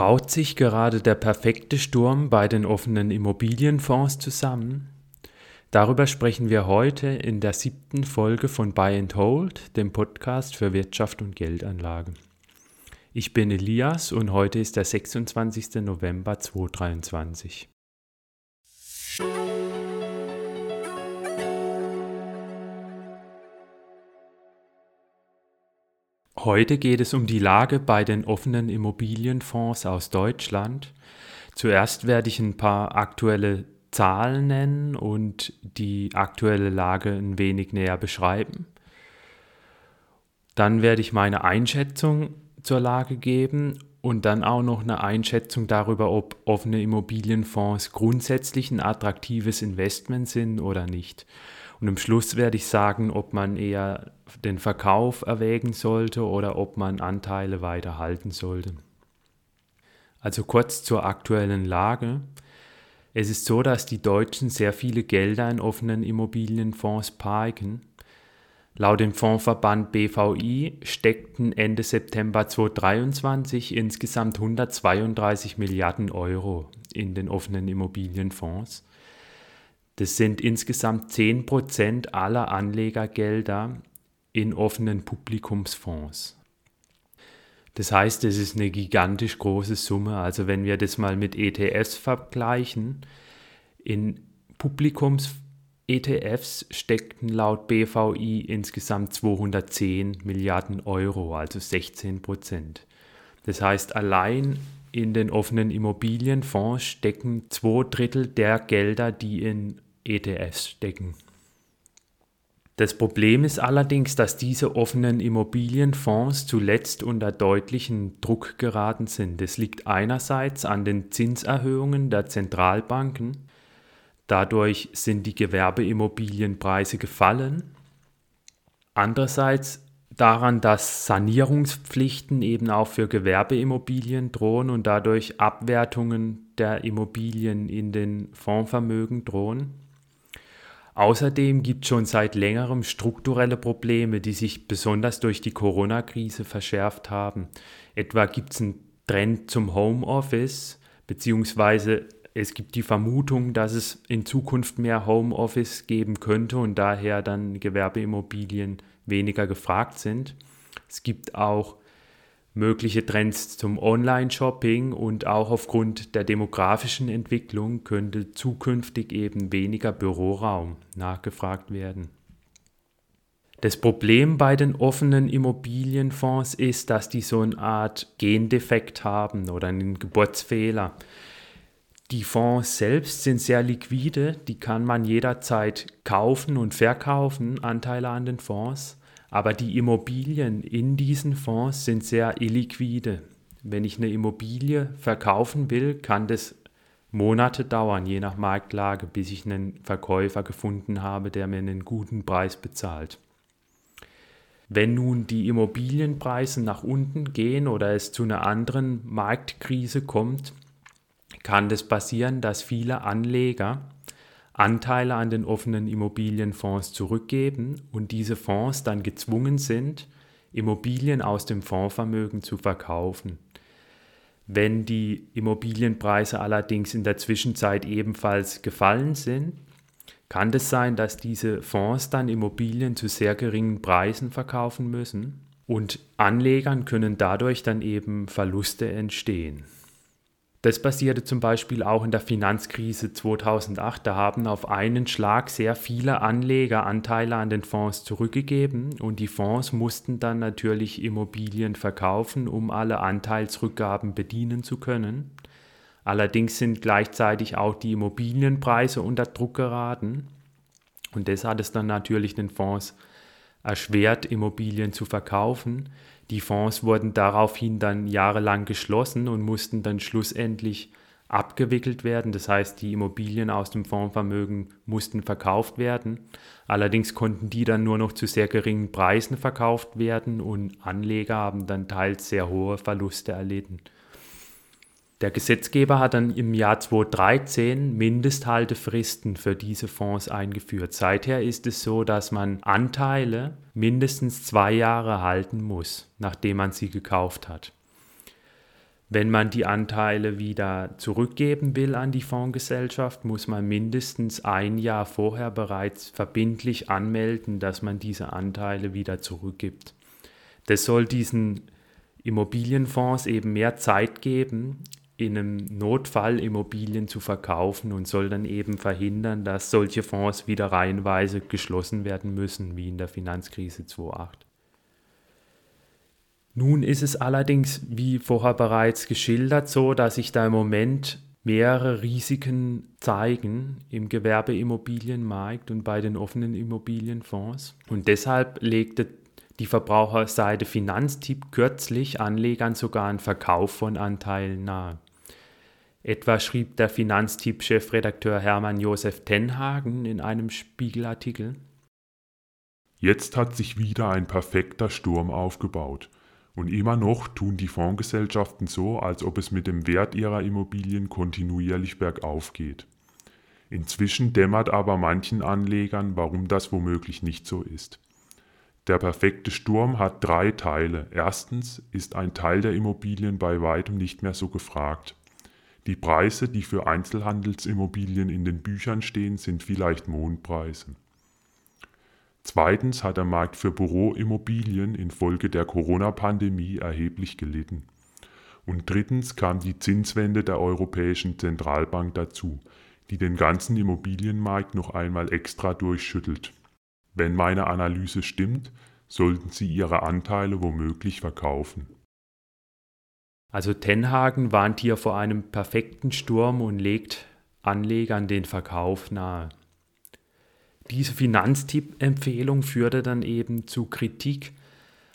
Braut sich gerade der perfekte Sturm bei den offenen Immobilienfonds zusammen? Darüber sprechen wir heute in der siebten Folge von Buy and Hold, dem Podcast für Wirtschaft und Geldanlage. Ich bin Elias und heute ist der 26. November 2023. Heute geht es um die Lage bei den offenen Immobilienfonds aus Deutschland. Zuerst werde ich ein paar aktuelle Zahlen nennen und die aktuelle Lage ein wenig näher beschreiben. Dann werde ich meine Einschätzung zur Lage geben und dann auch noch eine Einschätzung darüber, ob offene Immobilienfonds grundsätzlich ein attraktives Investment sind oder nicht. Und am Schluss werde ich sagen, ob man eher den Verkauf erwägen sollte oder ob man Anteile weiter halten sollte. Also kurz zur aktuellen Lage. Es ist so, dass die Deutschen sehr viele Gelder in offenen Immobilienfonds parken. Laut dem Fondsverband BVI steckten Ende September 2023 insgesamt 132 Milliarden Euro in den offenen Immobilienfonds. Das sind insgesamt 10% aller Anlegergelder in offenen Publikumsfonds. Das heißt, es ist eine gigantisch große Summe. Also wenn wir das mal mit ETFs vergleichen, in Publikums-ETFs steckten laut BVI insgesamt 210 Milliarden Euro, also 16 Prozent. Das heißt, allein in den offenen Immobilienfonds stecken zwei Drittel der Gelder, die in ETFs stecken. Das Problem ist allerdings, dass diese offenen Immobilienfonds zuletzt unter deutlichen Druck geraten sind. Es liegt einerseits an den Zinserhöhungen der Zentralbanken. Dadurch sind die Gewerbeimmobilienpreise gefallen. Andererseits daran, dass Sanierungspflichten eben auch für Gewerbeimmobilien drohen und dadurch Abwertungen der Immobilien in den Fondsvermögen drohen. Außerdem gibt es schon seit längerem strukturelle Probleme, die sich besonders durch die Corona-Krise verschärft haben. Etwa gibt es einen Trend zum Homeoffice, beziehungsweise es gibt die Vermutung, dass es in Zukunft mehr Homeoffice geben könnte und daher dann Gewerbeimmobilien weniger gefragt sind. Es gibt auch mögliche Trends zum Online-Shopping und auch aufgrund der demografischen Entwicklung könnte zukünftig eben weniger Büroraum nachgefragt werden. Das Problem bei den offenen Immobilienfonds ist, dass die so eine Art Gendefekt haben oder einen Geburtsfehler. Die Fonds selbst sind sehr liquide, die kann man jederzeit kaufen und verkaufen, Anteile an den Fonds. Aber die Immobilien in diesen Fonds sind sehr illiquide. Wenn ich eine Immobilie verkaufen will, kann das Monate dauern, je nach Marktlage, bis ich einen Verkäufer gefunden habe, der mir einen guten Preis bezahlt. Wenn nun die Immobilienpreise nach unten gehen oder es zu einer anderen Marktkrise kommt, kann das passieren, dass viele Anleger Anteile an den offenen Immobilienfonds zurückgeben und diese Fonds dann gezwungen sind, Immobilien aus dem Fondsvermögen zu verkaufen. Wenn die Immobilienpreise allerdings in der Zwischenzeit ebenfalls gefallen sind, kann es sein, dass diese Fonds dann Immobilien zu sehr geringen Preisen verkaufen müssen und Anlegern können dadurch dann eben Verluste entstehen. Das passierte zum Beispiel auch in der Finanzkrise 2008. Da haben auf einen Schlag sehr viele Anleger Anteile an den Fonds zurückgegeben und die Fonds mussten dann natürlich Immobilien verkaufen, um alle Anteilsrückgaben bedienen zu können. Allerdings sind gleichzeitig auch die Immobilienpreise unter Druck geraten und das hat es dann natürlich den Fonds erschwert, Immobilien zu verkaufen. Die Fonds wurden daraufhin dann jahrelang geschlossen und mussten dann schlussendlich abgewickelt werden. Das heißt, die Immobilien aus dem Fondsvermögen mussten verkauft werden. Allerdings konnten die dann nur noch zu sehr geringen Preisen verkauft werden und Anleger haben dann teils sehr hohe Verluste erlitten. Der Gesetzgeber hat dann im Jahr 2013 Mindesthaltefristen für diese Fonds eingeführt. Seither ist es so, dass man Anteile mindestens zwei Jahre halten muss, nachdem man sie gekauft hat. Wenn man die Anteile wieder zurückgeben will an die Fondsgesellschaft, muss man mindestens ein Jahr vorher bereits verbindlich anmelden, dass man diese Anteile wieder zurückgibt. Das soll diesen Immobilienfonds eben mehr Zeit geben, in einem Notfall Immobilien zu verkaufen und soll dann eben verhindern, dass solche Fonds wieder reihenweise geschlossen werden müssen, wie in der Finanzkrise 2008. Nun ist es allerdings, wie vorher bereits geschildert, so, dass sich da im Moment mehrere Risiken zeigen im Gewerbeimmobilienmarkt und bei den offenen Immobilienfonds. Und deshalb legte die Verbraucherseite Finanztipp kürzlich Anlegern sogar einen Verkauf von Anteilen nahe. Etwa schrieb der Finanztipp-Chefredakteur Hermann Josef Tenhagen in einem Spiegelartikel. Jetzt hat sich wieder ein perfekter Sturm aufgebaut. Und immer noch tun die Fondsgesellschaften so, als ob es mit dem Wert ihrer Immobilien kontinuierlich bergauf geht. Inzwischen dämmert aber manchen Anlegern, warum das womöglich nicht so ist. Der perfekte Sturm hat drei Teile. Erstens ist ein Teil der Immobilien bei weitem nicht mehr so gefragt. Die Preise, die für Einzelhandelsimmobilien in den Büchern stehen, sind vielleicht Mondpreise. Zweitens hat der Markt für Büroimmobilien infolge der Corona-Pandemie erheblich gelitten. Und drittens kam die Zinswende der Europäischen Zentralbank dazu, die den ganzen Immobilienmarkt noch einmal extra durchschüttelt. Wenn meine Analyse stimmt, sollten Sie Ihre Anteile womöglich verkaufen. Also Tenhagen warnt hier vor einem perfekten Sturm und legt Anlegern den Verkauf nahe diese Finanztipp-Empfehlung führte dann eben zu Kritik.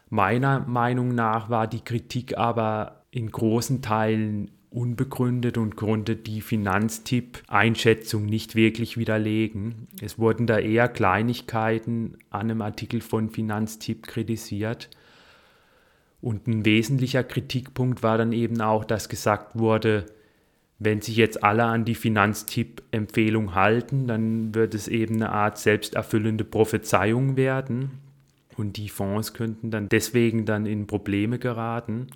Meiner Meinung nach war die Kritik aber in großen Teilen unbegründet und konnte die Finanztipp-Einschätzung nicht wirklich widerlegen. Es wurden da eher Kleinigkeiten an einem Artikel von Finanztipp kritisiert. Und ein wesentlicher Kritikpunkt war dann eben auch, dass gesagt wurde, wenn sich jetzt alle an die Finanztipp-Empfehlung halten, dann wird es eben eine Art selbsterfüllende Prophezeiung werden und die Fonds könnten dann deswegen dann in Probleme geraten.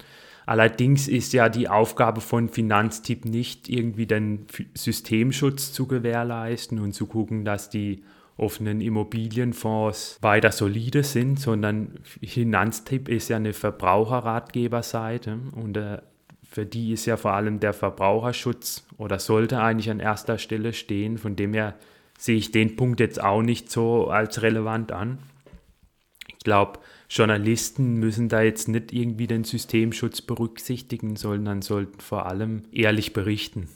Allerdings ist ja die Aufgabe von Finanztipp nicht irgendwie den Systemschutz zu gewährleisten und zu gucken, dass die offenen Immobilienfonds weiter solide sind, sondern Finanztipp ist ja eine Verbraucherratgeberseite und der für die ist ja vor allem der Verbraucherschutz oder sollte eigentlich an erster Stelle stehen. Von dem her sehe ich den Punkt jetzt auch nicht so als relevant an. Ich glaube, Journalisten müssen da jetzt nicht irgendwie den Systemschutz berücksichtigen, sondern sollten vor allem ehrlich berichten.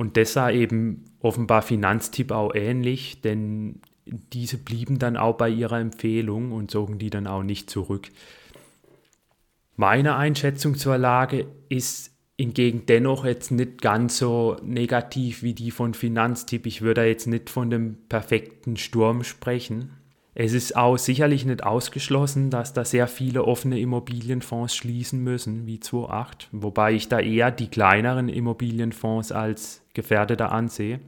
Und das sah eben offenbar Finanztipp auch ähnlich, denn diese blieben dann auch bei ihrer Empfehlung und zogen die dann auch nicht zurück. Meine Einschätzung zur Lage ist hingegen dennoch jetzt nicht ganz so negativ wie die von Finanztipp. Ich würde jetzt nicht von dem perfekten Sturm sprechen. Es ist auch sicherlich nicht ausgeschlossen, dass da sehr viele offene Immobilienfonds schließen müssen, wie 2.8, wobei ich da eher die kleineren Immobilienfonds als gefährdeter ansehe.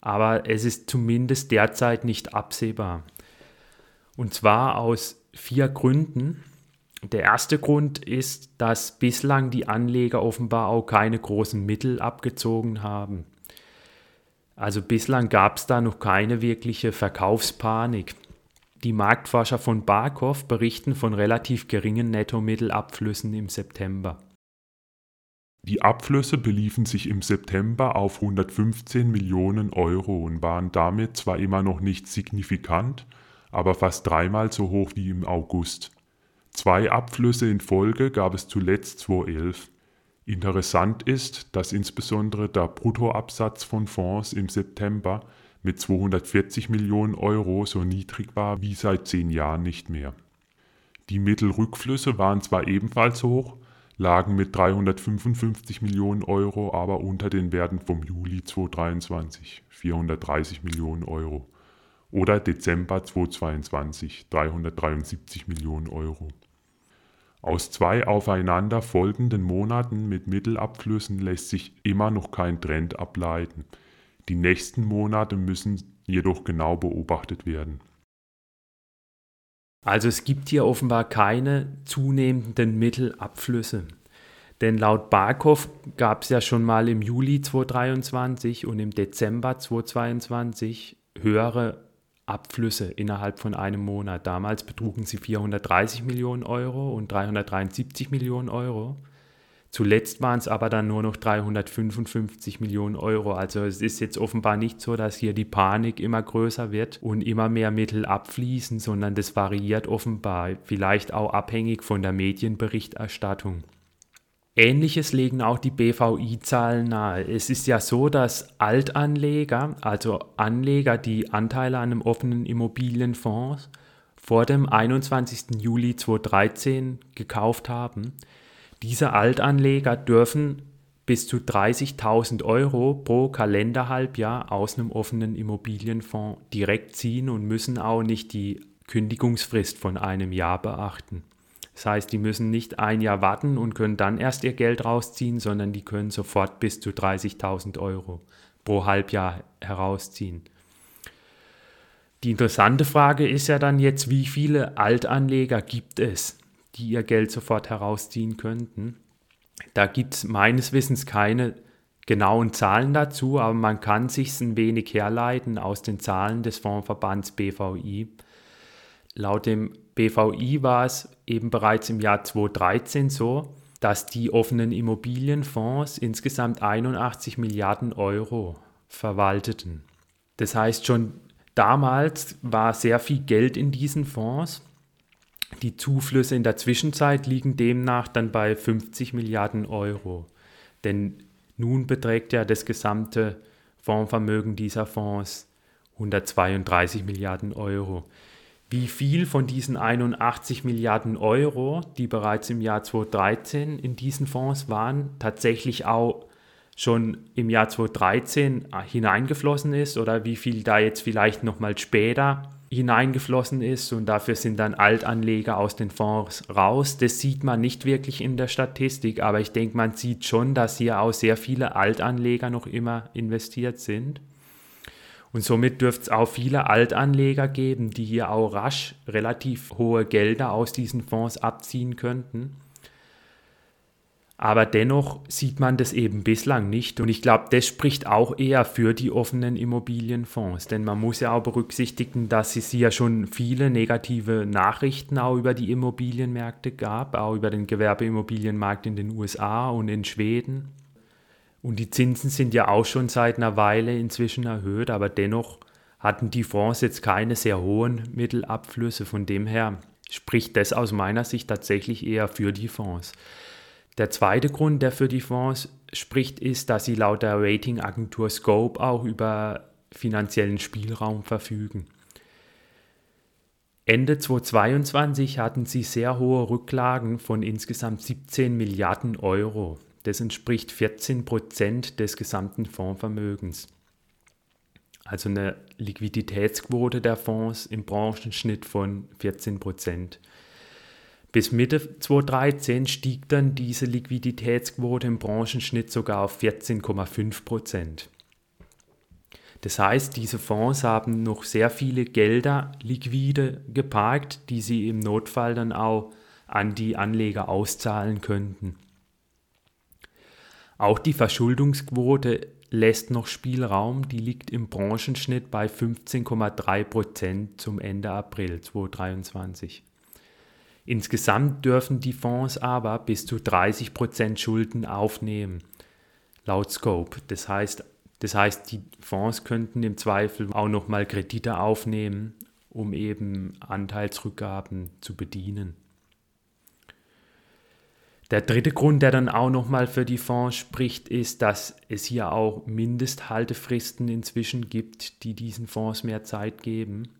Aber es ist zumindest derzeit nicht absehbar. Und zwar aus vier Gründen. Der erste Grund ist, dass bislang die Anleger offenbar auch keine großen Mittel abgezogen haben. Also bislang gab es da noch keine wirkliche Verkaufspanik. Die Marktforscher von Barkov berichten von relativ geringen Nettomittelabflüssen im September. Die Abflüsse beliefen sich im September auf 115 Millionen Euro und waren damit zwar immer noch nicht signifikant, aber fast dreimal so hoch wie im August. Zwei Abflüsse in Folge gab es zuletzt 2011. Interessant ist, dass insbesondere der Bruttoabsatz von Fonds im September mit 240 Millionen Euro so niedrig war wie seit zehn Jahren nicht mehr. Die Mittelrückflüsse waren zwar ebenfalls hoch, lagen mit 355 Millionen Euro aber unter den Werten vom Juli 2023, 430 Millionen Euro, oder Dezember 2022, 373 Millionen Euro. Aus zwei aufeinander folgenden Monaten mit Mittelabflüssen lässt sich immer noch kein Trend ableiten. Die nächsten Monate müssen jedoch genau beobachtet werden. Also es gibt hier offenbar keine zunehmenden Mittelabflüsse. Denn laut Barkov gab es ja schon mal im Juli 2023 und im Dezember 2022 höhere Abflüsse innerhalb von einem Monat. Damals betrugen sie 430 Millionen Euro und 373 Millionen Euro. Zuletzt waren es aber dann nur noch 355 Millionen Euro. Also es ist jetzt offenbar nicht so, dass hier die Panik immer größer wird und immer mehr Mittel abfließen, sondern das variiert offenbar, vielleicht auch abhängig von der Medienberichterstattung. Ähnliches legen auch die BVI-Zahlen nahe. Es ist ja so, dass Altanleger, also Anleger, die Anteile an einem offenen Immobilienfonds vor dem 21. Juli 2013 gekauft haben, diese Altanleger dürfen bis zu 30.000 Euro pro Kalenderhalbjahr aus einem offenen Immobilienfonds direkt ziehen und müssen auch nicht die Kündigungsfrist von einem Jahr beachten. Das heißt, die müssen nicht ein Jahr warten und können dann erst ihr Geld rausziehen, sondern die können sofort bis zu 30.000 Euro pro Halbjahr herausziehen. Die interessante Frage ist ja dann jetzt, wie viele Altanleger gibt es? die ihr Geld sofort herausziehen könnten. Da gibt es meines Wissens keine genauen Zahlen dazu, aber man kann sich ein wenig herleiten aus den Zahlen des Fondsverbands BVI. Laut dem BVI war es eben bereits im Jahr 2013 so, dass die offenen Immobilienfonds insgesamt 81 Milliarden Euro verwalteten. Das heißt, schon damals war sehr viel Geld in diesen Fonds die Zuflüsse in der Zwischenzeit liegen demnach dann bei 50 Milliarden Euro. Denn nun beträgt ja das gesamte Fondsvermögen dieser Fonds 132 Milliarden Euro. Wie viel von diesen 81 Milliarden Euro, die bereits im Jahr 2013 in diesen Fonds waren, tatsächlich auch schon im Jahr 2013 hineingeflossen ist oder wie viel da jetzt vielleicht nochmal später hineingeflossen ist und dafür sind dann Altanleger aus den Fonds raus. Das sieht man nicht wirklich in der Statistik, aber ich denke, man sieht schon, dass hier auch sehr viele Altanleger noch immer investiert sind. Und somit dürfte es auch viele Altanleger geben, die hier auch rasch relativ hohe Gelder aus diesen Fonds abziehen könnten. Aber dennoch sieht man das eben bislang nicht. Und ich glaube, das spricht auch eher für die offenen Immobilienfonds. Denn man muss ja auch berücksichtigen, dass es ja schon viele negative Nachrichten auch über die Immobilienmärkte gab, auch über den Gewerbeimmobilienmarkt in den USA und in Schweden. Und die Zinsen sind ja auch schon seit einer Weile inzwischen erhöht, aber dennoch hatten die Fonds jetzt keine sehr hohen Mittelabflüsse. Von dem her spricht das aus meiner Sicht tatsächlich eher für die Fonds. Der zweite Grund, der für die Fonds spricht, ist, dass sie laut der Ratingagentur Scope auch über finanziellen Spielraum verfügen. Ende 2022 hatten sie sehr hohe Rücklagen von insgesamt 17 Milliarden Euro. Das entspricht 14 Prozent des gesamten Fondsvermögens. Also eine Liquiditätsquote der Fonds im Branchenschnitt von 14 Prozent. Bis Mitte 2013 stieg dann diese Liquiditätsquote im Branchenschnitt sogar auf 14,5 Prozent. Das heißt, diese Fonds haben noch sehr viele Gelder liquide geparkt, die sie im Notfall dann auch an die Anleger auszahlen könnten. Auch die Verschuldungsquote lässt noch Spielraum, die liegt im Branchenschnitt bei 15,3 Prozent zum Ende April 2023. Insgesamt dürfen die Fonds aber bis zu 30 Prozent Schulden aufnehmen, laut Scope. Das heißt, das heißt, die Fonds könnten im Zweifel auch nochmal Kredite aufnehmen, um eben Anteilsrückgaben zu bedienen. Der dritte Grund, der dann auch nochmal für die Fonds spricht, ist, dass es hier auch Mindesthaltefristen inzwischen gibt, die diesen Fonds mehr Zeit geben.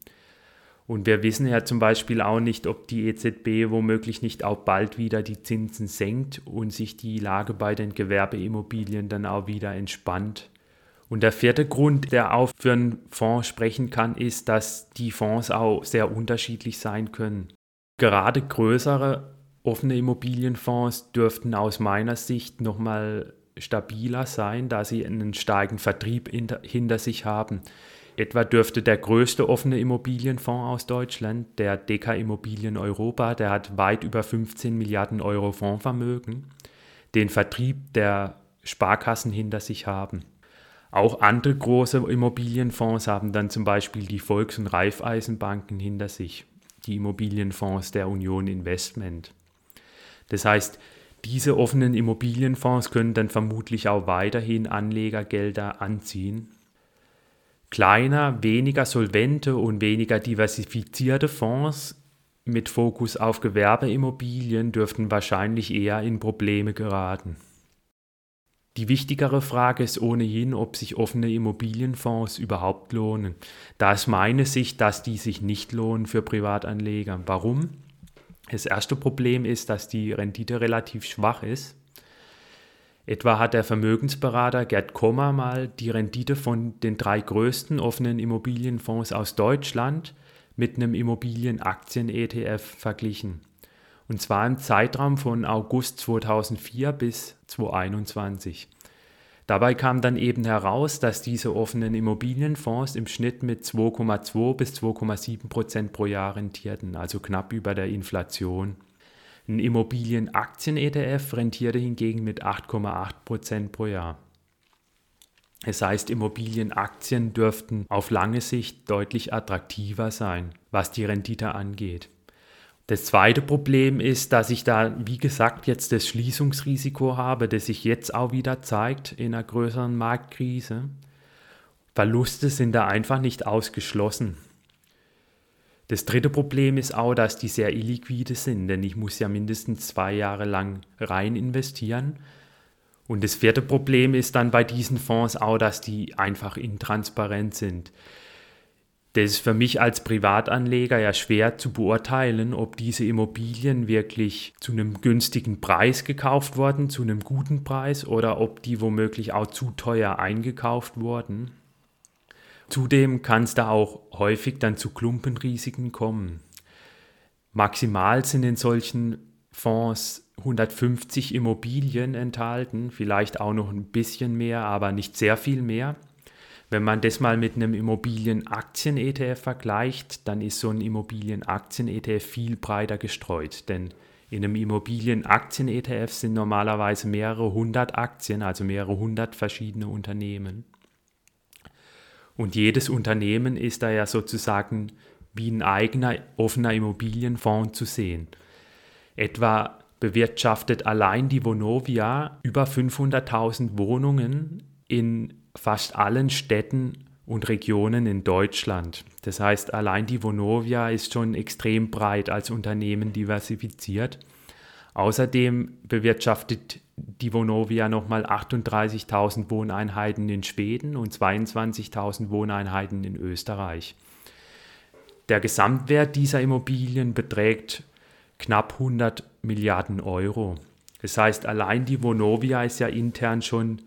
Und wir wissen ja zum Beispiel auch nicht, ob die EZB womöglich nicht auch bald wieder die Zinsen senkt und sich die Lage bei den Gewerbeimmobilien dann auch wieder entspannt. Und der vierte Grund, der auch für einen Fonds sprechen kann, ist, dass die Fonds auch sehr unterschiedlich sein können. Gerade größere offene Immobilienfonds dürften aus meiner Sicht nochmal stabiler sein, da sie einen starken Vertrieb hinter sich haben. Etwa dürfte der größte offene Immobilienfonds aus Deutschland, der DK Immobilien Europa, der hat weit über 15 Milliarden Euro Fondsvermögen. den Vertrieb der Sparkassen hinter sich haben. Auch andere große Immobilienfonds haben dann zum Beispiel die Volks- und Raiffeisenbanken hinter sich, die Immobilienfonds der Union Investment. Das heißt, diese offenen Immobilienfonds können dann vermutlich auch weiterhin Anlegergelder anziehen. Kleiner, weniger solvente und weniger diversifizierte Fonds mit Fokus auf Gewerbeimmobilien dürften wahrscheinlich eher in Probleme geraten. Die wichtigere Frage ist ohnehin, ob sich offene Immobilienfonds überhaupt lohnen. Da ist meine Sicht, dass die sich nicht lohnen für Privatanleger. Warum? Das erste Problem ist, dass die Rendite relativ schwach ist. Etwa hat der Vermögensberater Gerd Kommer mal die Rendite von den drei größten offenen Immobilienfonds aus Deutschland mit einem Immobilienaktien-ETF verglichen. Und zwar im Zeitraum von August 2004 bis 2021. Dabei kam dann eben heraus, dass diese offenen Immobilienfonds im Schnitt mit 2,2 bis 2,7 Prozent pro Jahr rentierten, also knapp über der Inflation. Ein Immobilienaktien-ETF rentierte hingegen mit 8,8 Prozent pro Jahr. Es heißt, Immobilienaktien dürften auf lange Sicht deutlich attraktiver sein, was die Rendite angeht. Das zweite Problem ist, dass ich da, wie gesagt, jetzt das Schließungsrisiko habe, das sich jetzt auch wieder zeigt in einer größeren Marktkrise. Verluste sind da einfach nicht ausgeschlossen. Das dritte Problem ist auch, dass die sehr illiquide sind, denn ich muss ja mindestens zwei Jahre lang rein investieren. Und das vierte Problem ist dann bei diesen Fonds auch, dass die einfach intransparent sind. Das ist für mich als Privatanleger ja schwer zu beurteilen, ob diese Immobilien wirklich zu einem günstigen Preis gekauft wurden, zu einem guten Preis oder ob die womöglich auch zu teuer eingekauft wurden. Zudem kann es da auch häufig dann zu Klumpenrisiken kommen. Maximal sind in solchen Fonds 150 Immobilien enthalten, vielleicht auch noch ein bisschen mehr, aber nicht sehr viel mehr. Wenn man das mal mit einem Immobilienaktien-ETF vergleicht, dann ist so ein Immobilienaktien-ETF viel breiter gestreut. Denn in einem Immobilienaktien-ETF sind normalerweise mehrere hundert Aktien, also mehrere hundert verschiedene Unternehmen. Und jedes Unternehmen ist da ja sozusagen wie ein eigener offener Immobilienfonds zu sehen. Etwa bewirtschaftet allein die Vonovia über 500.000 Wohnungen in fast allen Städten und Regionen in Deutschland. Das heißt, allein die Vonovia ist schon extrem breit als Unternehmen diversifiziert. Außerdem bewirtschaftet die Vonovia nochmal 38.000 Wohneinheiten in Schweden und 22.000 Wohneinheiten in Österreich. Der Gesamtwert dieser Immobilien beträgt knapp 100 Milliarden Euro. Das heißt, allein die Vonovia ist ja intern schon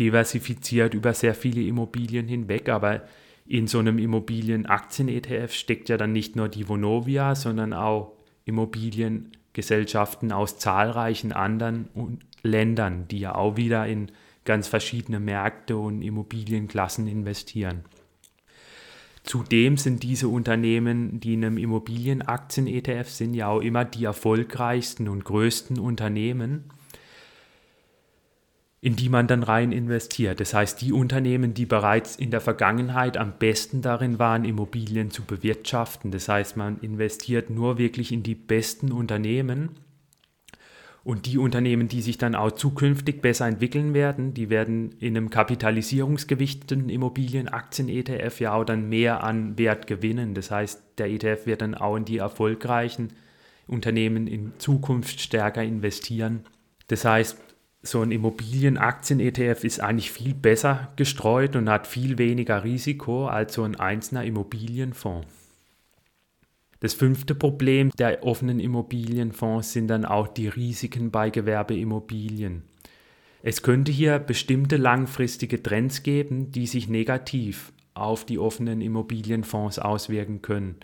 diversifiziert über sehr viele Immobilien hinweg, aber in so einem Immobilienaktien-ETF steckt ja dann nicht nur die Vonovia, sondern auch Immobiliengesellschaften aus zahlreichen anderen Ländern, die ja auch wieder in ganz verschiedene Märkte und Immobilienklassen investieren. Zudem sind diese Unternehmen, die in einem Immobilienaktien-ETF sind, ja auch immer die erfolgreichsten und größten Unternehmen in die man dann rein investiert. Das heißt, die Unternehmen, die bereits in der Vergangenheit am besten darin waren, Immobilien zu bewirtschaften. Das heißt, man investiert nur wirklich in die besten Unternehmen. Und die Unternehmen, die sich dann auch zukünftig besser entwickeln werden, die werden in einem kapitalisierungsgewichteten Immobilienaktien-ETF ja auch dann mehr an Wert gewinnen. Das heißt, der ETF wird dann auch in die erfolgreichen Unternehmen in Zukunft stärker investieren. Das heißt, so ein Immobilienaktien-ETF ist eigentlich viel besser gestreut und hat viel weniger Risiko als so ein einzelner Immobilienfonds. Das fünfte Problem der offenen Immobilienfonds sind dann auch die Risiken bei Gewerbeimmobilien. Es könnte hier bestimmte langfristige Trends geben, die sich negativ auf die offenen Immobilienfonds auswirken können.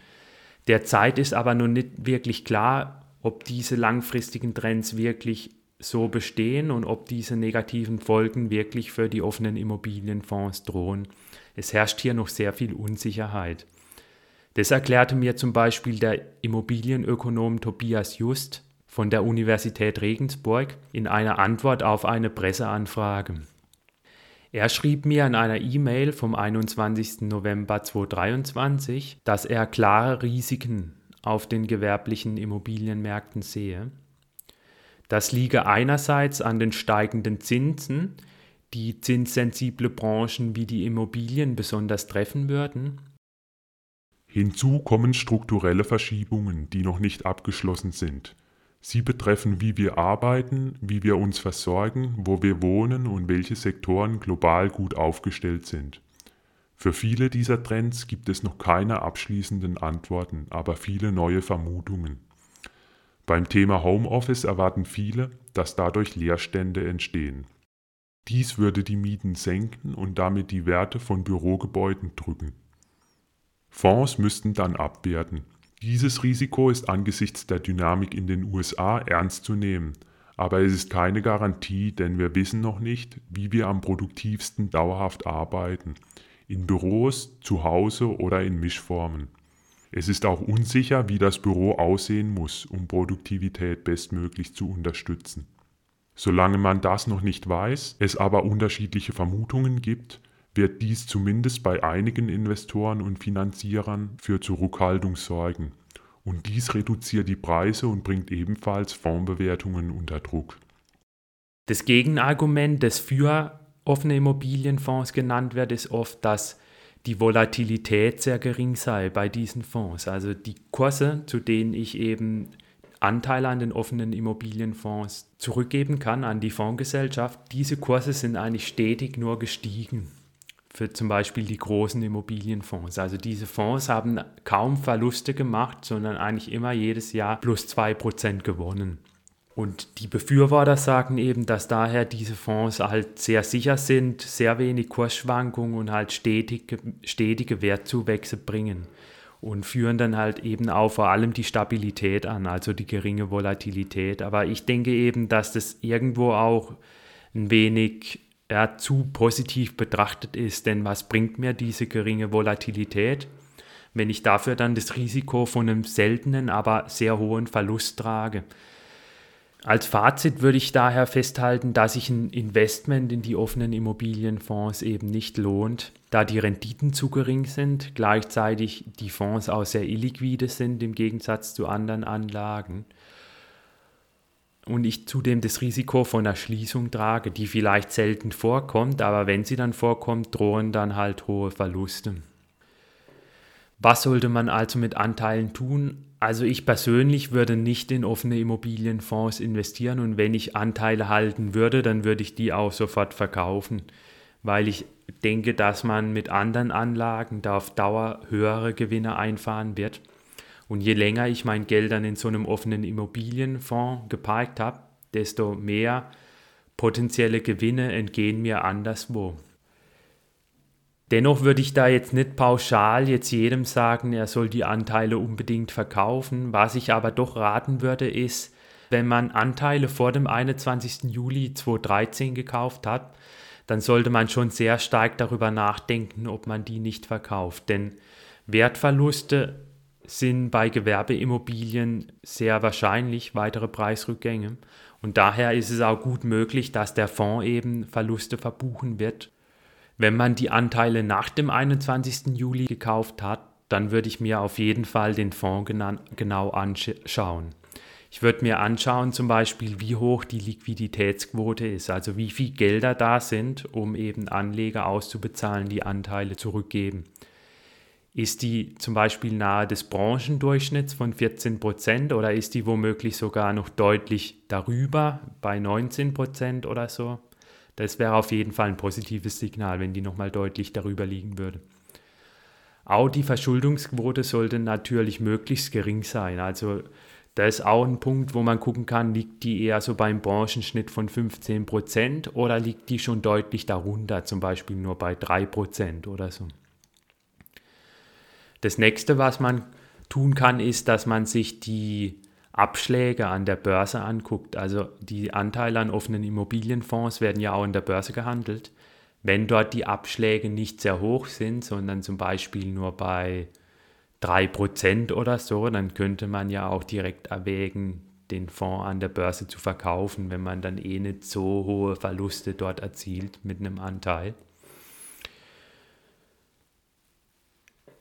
Derzeit ist aber noch nicht wirklich klar, ob diese langfristigen Trends wirklich so bestehen und ob diese negativen Folgen wirklich für die offenen Immobilienfonds drohen. Es herrscht hier noch sehr viel Unsicherheit. Das erklärte mir zum Beispiel der Immobilienökonom Tobias Just von der Universität Regensburg in einer Antwort auf eine Presseanfrage. Er schrieb mir in einer E-Mail vom 21. November 2023, dass er klare Risiken auf den gewerblichen Immobilienmärkten sehe. Das liege einerseits an den steigenden Zinsen, die zinssensible Branchen wie die Immobilien besonders treffen würden. Hinzu kommen strukturelle Verschiebungen, die noch nicht abgeschlossen sind. Sie betreffen, wie wir arbeiten, wie wir uns versorgen, wo wir wohnen und welche Sektoren global gut aufgestellt sind. Für viele dieser Trends gibt es noch keine abschließenden Antworten, aber viele neue Vermutungen. Beim Thema Homeoffice erwarten viele, dass dadurch Leerstände entstehen. Dies würde die Mieten senken und damit die Werte von Bürogebäuden drücken. Fonds müssten dann abwerten. Dieses Risiko ist angesichts der Dynamik in den USA ernst zu nehmen, aber es ist keine Garantie, denn wir wissen noch nicht, wie wir am produktivsten dauerhaft arbeiten, in Büros, zu Hause oder in Mischformen. Es ist auch unsicher, wie das Büro aussehen muss, um Produktivität bestmöglich zu unterstützen. Solange man das noch nicht weiß, es aber unterschiedliche Vermutungen gibt, wird dies zumindest bei einigen Investoren und Finanzierern für Zurückhaltung sorgen. Und dies reduziert die Preise und bringt ebenfalls Fondsbewertungen unter Druck. Das Gegenargument, das für offene Immobilienfonds genannt wird, ist oft, dass die Volatilität sehr gering sei bei diesen Fonds. Also die Kurse, zu denen ich eben Anteile an den offenen Immobilienfonds zurückgeben kann an die Fondsgesellschaft, diese Kurse sind eigentlich stetig nur gestiegen für zum Beispiel die großen Immobilienfonds. Also diese Fonds haben kaum Verluste gemacht, sondern eigentlich immer jedes Jahr plus 2% gewonnen. Und die Befürworter sagen eben, dass daher diese Fonds halt sehr sicher sind, sehr wenig Kursschwankungen und halt stetige, stetige Wertzuwächse bringen und führen dann halt eben auch vor allem die Stabilität an, also die geringe Volatilität. Aber ich denke eben, dass das irgendwo auch ein wenig ja, zu positiv betrachtet ist. Denn was bringt mir diese geringe Volatilität, wenn ich dafür dann das Risiko von einem seltenen, aber sehr hohen Verlust trage? Als Fazit würde ich daher festhalten, dass sich ein Investment in die offenen Immobilienfonds eben nicht lohnt, da die Renditen zu gering sind, gleichzeitig die Fonds auch sehr illiquide sind im Gegensatz zu anderen Anlagen und ich zudem das Risiko von Erschließung trage, die vielleicht selten vorkommt, aber wenn sie dann vorkommt, drohen dann halt hohe Verluste. Was sollte man also mit Anteilen tun? Also ich persönlich würde nicht in offene Immobilienfonds investieren und wenn ich Anteile halten würde, dann würde ich die auch sofort verkaufen, weil ich denke, dass man mit anderen Anlagen da auf Dauer höhere Gewinne einfahren wird. Und je länger ich mein Geld dann in so einem offenen Immobilienfonds geparkt habe, desto mehr potenzielle Gewinne entgehen mir anderswo. Dennoch würde ich da jetzt nicht pauschal jetzt jedem sagen, er soll die Anteile unbedingt verkaufen. Was ich aber doch raten würde, ist, wenn man Anteile vor dem 21. Juli 2013 gekauft hat, dann sollte man schon sehr stark darüber nachdenken, ob man die nicht verkauft. Denn Wertverluste sind bei Gewerbeimmobilien sehr wahrscheinlich weitere Preisrückgänge. Und daher ist es auch gut möglich, dass der Fonds eben Verluste verbuchen wird. Wenn man die Anteile nach dem 21. Juli gekauft hat, dann würde ich mir auf jeden Fall den Fonds genau anschauen. Ich würde mir anschauen zum Beispiel, wie hoch die Liquiditätsquote ist, also wie viel Gelder da sind, um eben Anleger auszubezahlen, die Anteile zurückgeben. Ist die zum Beispiel nahe des Branchendurchschnitts von 14 Prozent oder ist die womöglich sogar noch deutlich darüber bei 19 Prozent oder so? Das wäre auf jeden Fall ein positives Signal, wenn die nochmal deutlich darüber liegen würde. Auch die Verschuldungsquote sollte natürlich möglichst gering sein. Also da ist auch ein Punkt, wo man gucken kann, liegt die eher so beim Branchenschnitt von 15 Prozent oder liegt die schon deutlich darunter, zum Beispiel nur bei 3 Prozent oder so. Das nächste, was man tun kann, ist, dass man sich die Abschläge an der Börse anguckt. Also die Anteile an offenen Immobilienfonds werden ja auch in der Börse gehandelt. Wenn dort die Abschläge nicht sehr hoch sind, sondern zum Beispiel nur bei 3% oder so, dann könnte man ja auch direkt erwägen, den Fonds an der Börse zu verkaufen, wenn man dann eh nicht so hohe Verluste dort erzielt mit einem Anteil.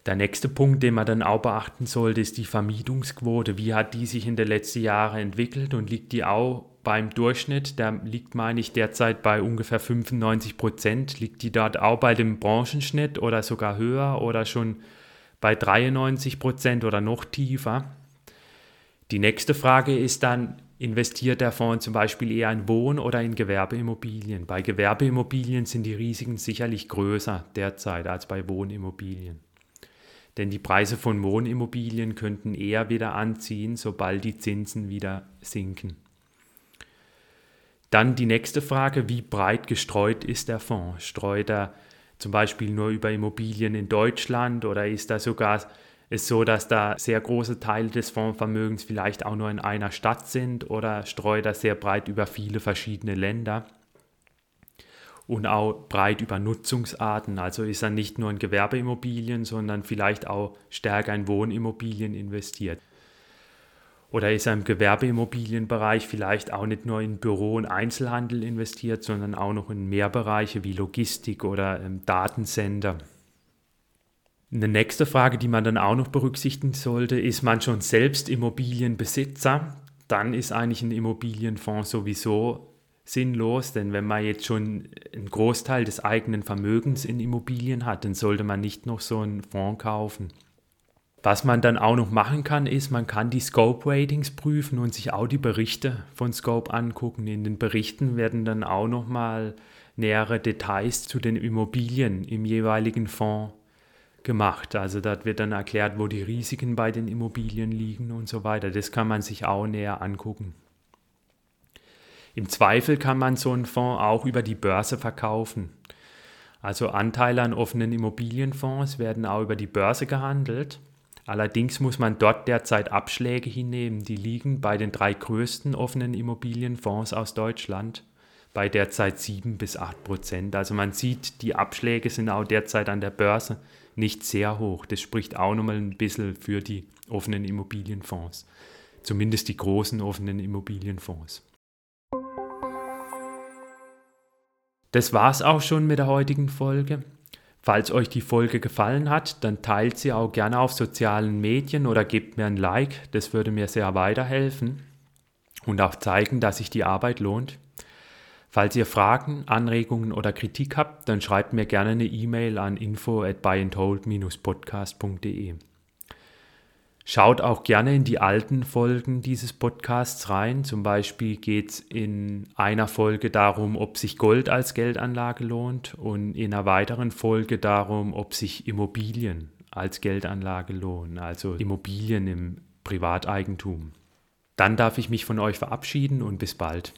Der nächste Punkt, den man dann auch beachten sollte, ist die Vermietungsquote. Wie hat die sich in den letzten Jahren entwickelt und liegt die auch beim Durchschnitt? Der liegt, meine ich, derzeit bei ungefähr 95 Prozent. Liegt die dort auch bei dem Branchenschnitt oder sogar höher oder schon bei 93 Prozent oder noch tiefer? Die nächste Frage ist dann, investiert der Fonds zum Beispiel eher in Wohn- oder in Gewerbeimmobilien? Bei Gewerbeimmobilien sind die Risiken sicherlich größer derzeit als bei Wohnimmobilien. Denn die Preise von Wohnimmobilien könnten eher wieder anziehen, sobald die Zinsen wieder sinken. Dann die nächste Frage, wie breit gestreut ist der Fonds? Streut er zum Beispiel nur über Immobilien in Deutschland oder ist da sogar es so, dass da sehr große Teile des Fondsvermögens vielleicht auch nur in einer Stadt sind oder streut er sehr breit über viele verschiedene Länder? Und auch breit über Nutzungsarten. Also ist er nicht nur in Gewerbeimmobilien, sondern vielleicht auch stärker in Wohnimmobilien investiert. Oder ist er im Gewerbeimmobilienbereich vielleicht auch nicht nur in Büro und Einzelhandel investiert, sondern auch noch in mehr Bereiche wie Logistik oder ähm, Datencenter. Eine nächste Frage, die man dann auch noch berücksichtigen sollte, ist man schon selbst Immobilienbesitzer? Dann ist eigentlich ein Immobilienfonds sowieso sinnlos, denn wenn man jetzt schon einen Großteil des eigenen Vermögens in Immobilien hat, dann sollte man nicht noch so einen Fonds kaufen. Was man dann auch noch machen kann, ist, man kann die Scope-Ratings prüfen und sich auch die Berichte von Scope angucken. In den Berichten werden dann auch nochmal nähere Details zu den Immobilien im jeweiligen Fonds gemacht. Also dort wird dann erklärt, wo die Risiken bei den Immobilien liegen und so weiter. Das kann man sich auch näher angucken. Im Zweifel kann man so einen Fonds auch über die Börse verkaufen. Also Anteile an offenen Immobilienfonds werden auch über die Börse gehandelt. Allerdings muss man dort derzeit Abschläge hinnehmen. Die liegen bei den drei größten offenen Immobilienfonds aus Deutschland bei derzeit 7 bis 8 Prozent. Also man sieht, die Abschläge sind auch derzeit an der Börse nicht sehr hoch. Das spricht auch nochmal ein bisschen für die offenen Immobilienfonds. Zumindest die großen offenen Immobilienfonds. Das war's auch schon mit der heutigen Folge. Falls euch die Folge gefallen hat, dann teilt sie auch gerne auf sozialen Medien oder gebt mir ein Like. Das würde mir sehr weiterhelfen und auch zeigen, dass sich die Arbeit lohnt. Falls ihr Fragen, Anregungen oder Kritik habt, dann schreibt mir gerne eine E-Mail an info at podcastde Schaut auch gerne in die alten Folgen dieses Podcasts rein. Zum Beispiel geht es in einer Folge darum, ob sich Gold als Geldanlage lohnt und in einer weiteren Folge darum, ob sich Immobilien als Geldanlage lohnen, also Immobilien im Privateigentum. Dann darf ich mich von euch verabschieden und bis bald.